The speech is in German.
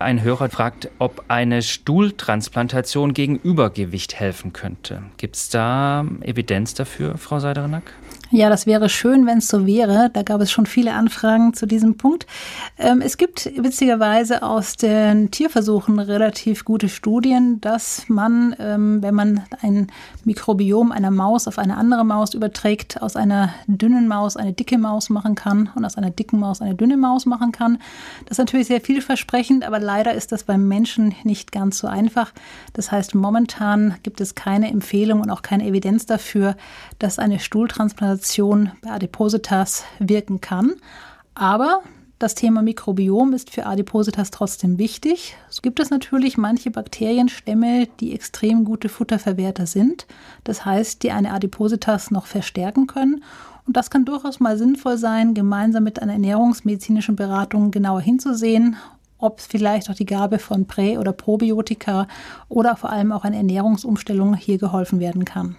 Ein Hörer fragt, ob eine Stuhltransplantation gegen Übergewicht helfen könnte. Gibt es da Evidenz dafür, Frau Seiderenack? Ja, das wäre schön, wenn es so wäre. Da gab es schon viele Anfragen zu diesem Punkt. Ähm, es gibt witzigerweise aus den Tierversuchen relativ gute Studien, dass man, ähm, wenn man ein Mikrobiom einer Maus auf eine andere Maus überträgt, aus einer dünnen Maus eine dicke Maus machen kann und aus einer dicken Maus eine dünne Maus machen kann. Das ist natürlich sehr vielversprechend, aber leider ist das beim Menschen nicht ganz so einfach. Das heißt, momentan gibt es keine Empfehlung und auch keine Evidenz dafür, dass eine Stuhltransplantation Stimulation bei Adipositas wirken kann. Aber das Thema Mikrobiom ist für Adipositas trotzdem wichtig. So gibt es natürlich manche Bakterienstämme, die extrem gute Futterverwerter sind. Das heißt, die eine Adipositas noch verstärken können. Und das kann durchaus mal sinnvoll sein, gemeinsam mit einer ernährungsmedizinischen Beratung genauer hinzusehen, ob vielleicht auch die Gabe von Prä- oder Probiotika oder vor allem auch eine Ernährungsumstellung hier geholfen werden kann.